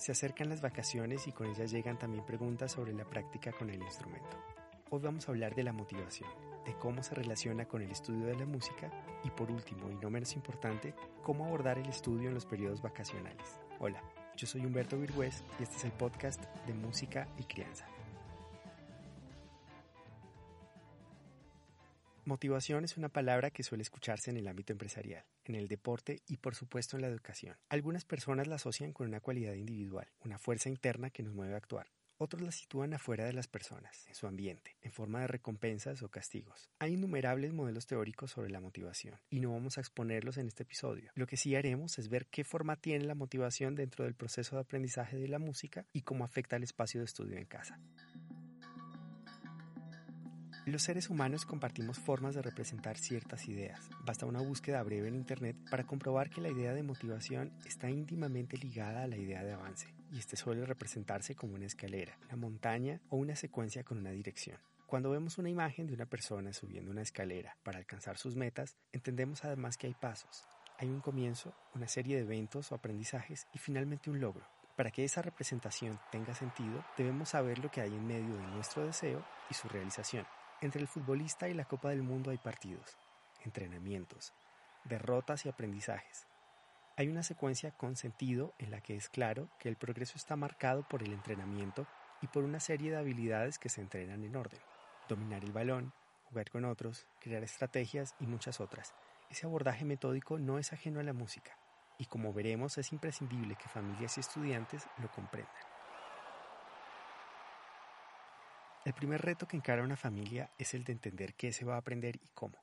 Se acercan las vacaciones y con ellas llegan también preguntas sobre la práctica con el instrumento. Hoy vamos a hablar de la motivación, de cómo se relaciona con el estudio de la música y por último y no menos importante, cómo abordar el estudio en los periodos vacacionales. Hola, yo soy Humberto Virgüez y este es el podcast de Música y Crianza. Motivación es una palabra que suele escucharse en el ámbito empresarial, en el deporte y por supuesto en la educación. Algunas personas la asocian con una cualidad individual, una fuerza interna que nos mueve a actuar. Otros la sitúan afuera de las personas, en su ambiente, en forma de recompensas o castigos. Hay innumerables modelos teóricos sobre la motivación, y no vamos a exponerlos en este episodio. Lo que sí haremos es ver qué forma tiene la motivación dentro del proceso de aprendizaje de la música y cómo afecta al espacio de estudio en casa. Los seres humanos compartimos formas de representar ciertas ideas. Basta una búsqueda breve en Internet para comprobar que la idea de motivación está íntimamente ligada a la idea de avance, y este suele representarse como una escalera, una montaña o una secuencia con una dirección. Cuando vemos una imagen de una persona subiendo una escalera para alcanzar sus metas, entendemos además que hay pasos. Hay un comienzo, una serie de eventos o aprendizajes y finalmente un logro. Para que esa representación tenga sentido, debemos saber lo que hay en medio de nuestro deseo y su realización. Entre el futbolista y la Copa del Mundo hay partidos, entrenamientos, derrotas y aprendizajes. Hay una secuencia con sentido en la que es claro que el progreso está marcado por el entrenamiento y por una serie de habilidades que se entrenan en orden. Dominar el balón, jugar con otros, crear estrategias y muchas otras. Ese abordaje metódico no es ajeno a la música y como veremos es imprescindible que familias y estudiantes lo comprendan. El primer reto que encara una familia es el de entender qué se va a aprender y cómo.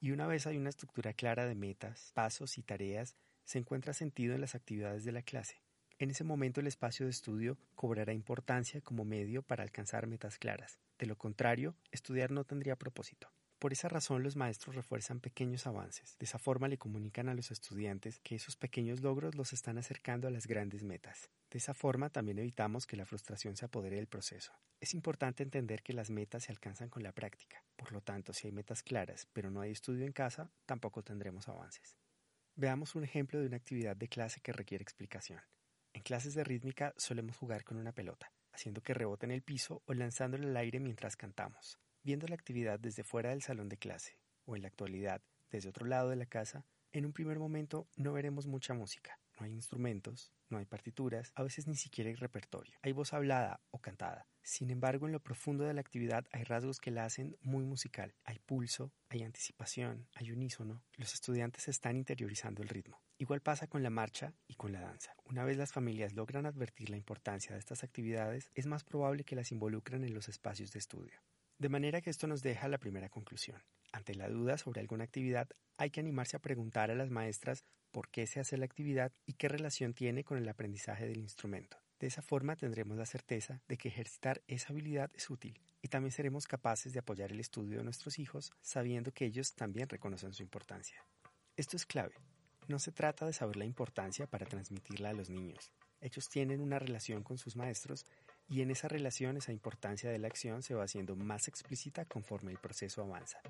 Y una vez hay una estructura clara de metas, pasos y tareas, se encuentra sentido en las actividades de la clase. En ese momento el espacio de estudio cobrará importancia como medio para alcanzar metas claras. De lo contrario, estudiar no tendría propósito. Por esa razón los maestros refuerzan pequeños avances. De esa forma le comunican a los estudiantes que esos pequeños logros los están acercando a las grandes metas. De esa forma también evitamos que la frustración se apodere del proceso. Es importante entender que las metas se alcanzan con la práctica. Por lo tanto, si hay metas claras pero no hay estudio en casa, tampoco tendremos avances. Veamos un ejemplo de una actividad de clase que requiere explicación. En clases de rítmica solemos jugar con una pelota, haciendo que rebote en el piso o lanzándola al aire mientras cantamos. Viendo la actividad desde fuera del salón de clase, o en la actualidad desde otro lado de la casa, en un primer momento no veremos mucha música. No hay instrumentos, no hay partituras, a veces ni siquiera hay repertorio. Hay voz hablada o cantada. Sin embargo, en lo profundo de la actividad hay rasgos que la hacen muy musical. Hay pulso, hay anticipación, hay unísono. Los estudiantes están interiorizando el ritmo. Igual pasa con la marcha y con la danza. Una vez las familias logran advertir la importancia de estas actividades, es más probable que las involucren en los espacios de estudio. De manera que esto nos deja la primera conclusión. Ante la duda sobre alguna actividad, hay que animarse a preguntar a las maestras por qué se hace la actividad y qué relación tiene con el aprendizaje del instrumento. De esa forma tendremos la certeza de que ejercitar esa habilidad es útil y también seremos capaces de apoyar el estudio de nuestros hijos sabiendo que ellos también reconocen su importancia. Esto es clave. No se trata de saber la importancia para transmitirla a los niños. Ellos tienen una relación con sus maestros y en esa relación esa importancia de la acción se va haciendo más explícita conforme el proceso avanza.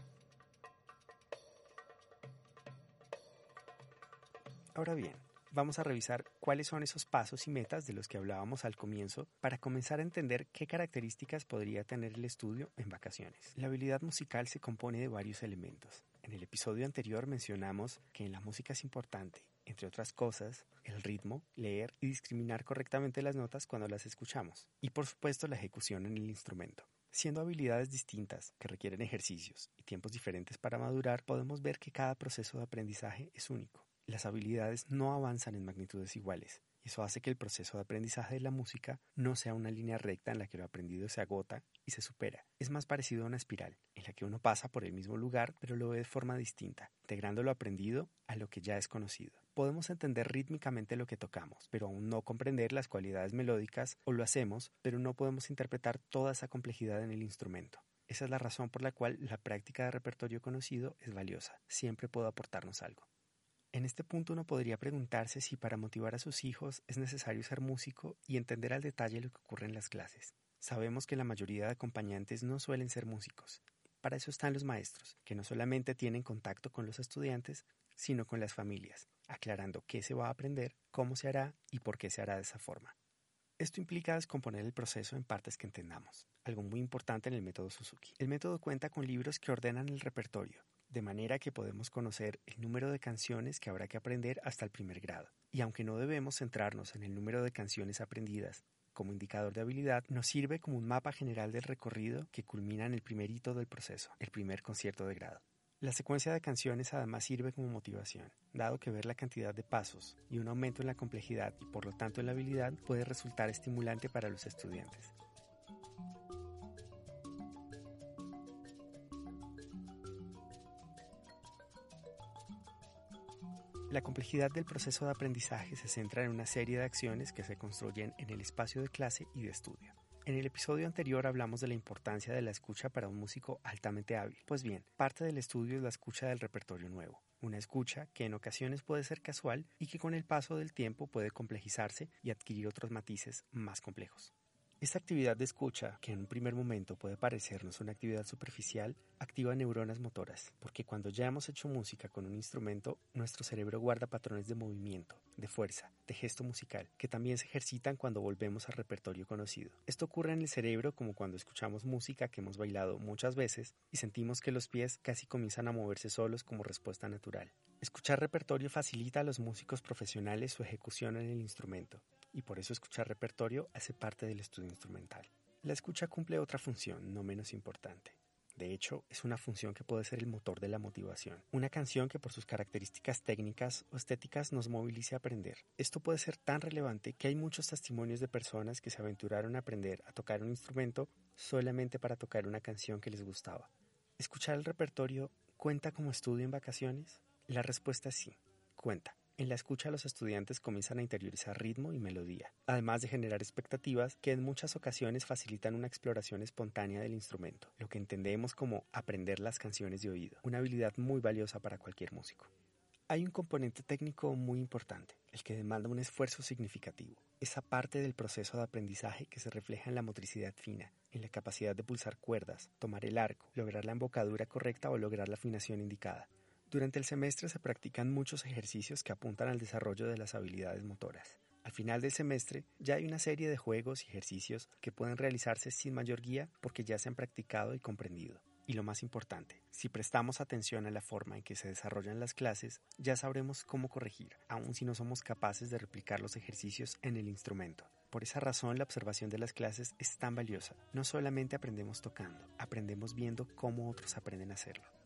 Ahora bien, vamos a revisar cuáles son esos pasos y metas de los que hablábamos al comienzo para comenzar a entender qué características podría tener el estudio en vacaciones. La habilidad musical se compone de varios elementos. En el episodio anterior mencionamos que en la música es importante entre otras cosas, el ritmo, leer y discriminar correctamente las notas cuando las escuchamos, y por supuesto la ejecución en el instrumento. Siendo habilidades distintas que requieren ejercicios y tiempos diferentes para madurar, podemos ver que cada proceso de aprendizaje es único. Las habilidades no avanzan en magnitudes iguales, y eso hace que el proceso de aprendizaje de la música no sea una línea recta en la que lo aprendido se agota y se supera. Es más parecido a una espiral, en la que uno pasa por el mismo lugar pero lo ve de forma distinta, integrando lo aprendido a lo que ya es conocido. Podemos entender rítmicamente lo que tocamos, pero aún no comprender las cualidades melódicas, o lo hacemos, pero no podemos interpretar toda esa complejidad en el instrumento. Esa es la razón por la cual la práctica de repertorio conocido es valiosa, siempre puede aportarnos algo. En este punto uno podría preguntarse si para motivar a sus hijos es necesario ser músico y entender al detalle lo que ocurre en las clases. Sabemos que la mayoría de acompañantes no suelen ser músicos. Para eso están los maestros, que no solamente tienen contacto con los estudiantes, sino con las familias, aclarando qué se va a aprender, cómo se hará y por qué se hará de esa forma. Esto implica descomponer el proceso en partes que entendamos, algo muy importante en el método Suzuki. El método cuenta con libros que ordenan el repertorio, de manera que podemos conocer el número de canciones que habrá que aprender hasta el primer grado. Y aunque no debemos centrarnos en el número de canciones aprendidas como indicador de habilidad, nos sirve como un mapa general del recorrido que culmina en el primer hito del proceso, el primer concierto de grado. La secuencia de canciones además sirve como motivación, dado que ver la cantidad de pasos y un aumento en la complejidad y por lo tanto en la habilidad puede resultar estimulante para los estudiantes. La complejidad del proceso de aprendizaje se centra en una serie de acciones que se construyen en el espacio de clase y de estudio. En el episodio anterior hablamos de la importancia de la escucha para un músico altamente hábil. Pues bien, parte del estudio es la escucha del repertorio nuevo. Una escucha que en ocasiones puede ser casual y que con el paso del tiempo puede complejizarse y adquirir otros matices más complejos. Esta actividad de escucha, que en un primer momento puede parecernos una actividad superficial, activa neuronas motoras, porque cuando ya hemos hecho música con un instrumento, nuestro cerebro guarda patrones de movimiento, de fuerza, de gesto musical, que también se ejercitan cuando volvemos al repertorio conocido. Esto ocurre en el cerebro como cuando escuchamos música que hemos bailado muchas veces y sentimos que los pies casi comienzan a moverse solos como respuesta natural. Escuchar repertorio facilita a los músicos profesionales su ejecución en el instrumento, y por eso escuchar repertorio hace parte del estudio instrumental. La escucha cumple otra función, no menos importante. De hecho, es una función que puede ser el motor de la motivación. Una canción que por sus características técnicas o estéticas nos movilice a aprender. Esto puede ser tan relevante que hay muchos testimonios de personas que se aventuraron a aprender a tocar un instrumento solamente para tocar una canción que les gustaba. ¿Escuchar el repertorio cuenta como estudio en vacaciones? La respuesta es sí, cuenta. En la escucha los estudiantes comienzan a interiorizar ritmo y melodía, además de generar expectativas que en muchas ocasiones facilitan una exploración espontánea del instrumento, lo que entendemos como aprender las canciones de oído, una habilidad muy valiosa para cualquier músico. Hay un componente técnico muy importante, el que demanda un esfuerzo significativo, esa parte del proceso de aprendizaje que se refleja en la motricidad fina, en la capacidad de pulsar cuerdas, tomar el arco, lograr la embocadura correcta o lograr la afinación indicada. Durante el semestre se practican muchos ejercicios que apuntan al desarrollo de las habilidades motoras. Al final del semestre ya hay una serie de juegos y ejercicios que pueden realizarse sin mayor guía porque ya se han practicado y comprendido. Y lo más importante, si prestamos atención a la forma en que se desarrollan las clases, ya sabremos cómo corregir, aun si no somos capaces de replicar los ejercicios en el instrumento. Por esa razón la observación de las clases es tan valiosa. No solamente aprendemos tocando, aprendemos viendo cómo otros aprenden a hacerlo.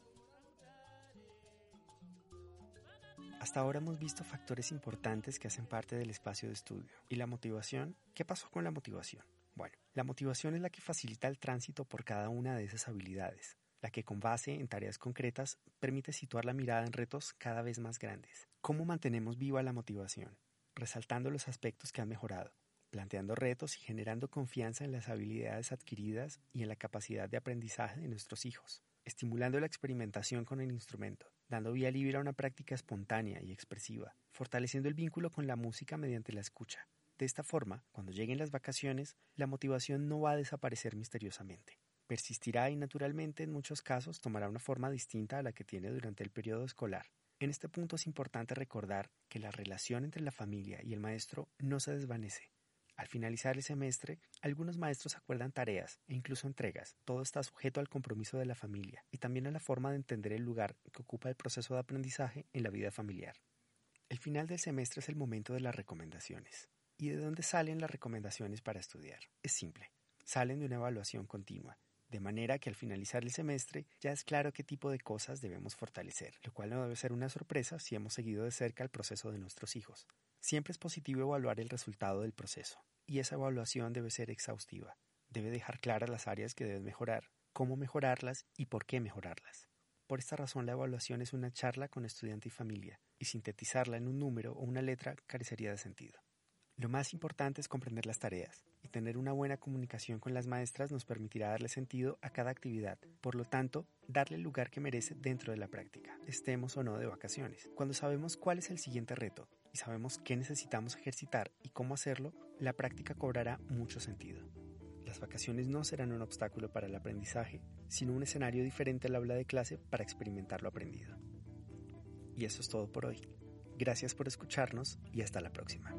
Hasta ahora hemos visto factores importantes que hacen parte del espacio de estudio. ¿Y la motivación? ¿Qué pasó con la motivación? Bueno, la motivación es la que facilita el tránsito por cada una de esas habilidades, la que con base en tareas concretas permite situar la mirada en retos cada vez más grandes. ¿Cómo mantenemos viva la motivación? Resaltando los aspectos que han mejorado, planteando retos y generando confianza en las habilidades adquiridas y en la capacidad de aprendizaje de nuestros hijos, estimulando la experimentación con el instrumento, dando vía libre a una práctica espontánea y expresiva, fortaleciendo el vínculo con la música mediante la escucha. De esta forma, cuando lleguen las vacaciones, la motivación no va a desaparecer misteriosamente. Persistirá y naturalmente en muchos casos tomará una forma distinta a la que tiene durante el periodo escolar. En este punto es importante recordar que la relación entre la familia y el maestro no se desvanece, al finalizar el semestre, algunos maestros acuerdan tareas e incluso entregas. Todo está sujeto al compromiso de la familia y también a la forma de entender el lugar que ocupa el proceso de aprendizaje en la vida familiar. El final del semestre es el momento de las recomendaciones. ¿Y de dónde salen las recomendaciones para estudiar? Es simple. Salen de una evaluación continua, de manera que al finalizar el semestre ya es claro qué tipo de cosas debemos fortalecer, lo cual no debe ser una sorpresa si hemos seguido de cerca el proceso de nuestros hijos. Siempre es positivo evaluar el resultado del proceso, y esa evaluación debe ser exhaustiva. Debe dejar claras las áreas que deben mejorar, cómo mejorarlas y por qué mejorarlas. Por esta razón la evaluación es una charla con estudiante y familia, y sintetizarla en un número o una letra carecería de sentido. Lo más importante es comprender las tareas, y tener una buena comunicación con las maestras nos permitirá darle sentido a cada actividad, por lo tanto, darle el lugar que merece dentro de la práctica, estemos o no de vacaciones. Cuando sabemos cuál es el siguiente reto sabemos qué necesitamos ejercitar y cómo hacerlo, la práctica cobrará mucho sentido. Las vacaciones no serán un obstáculo para el aprendizaje, sino un escenario diferente al aula de clase para experimentar lo aprendido. Y eso es todo por hoy. Gracias por escucharnos y hasta la próxima.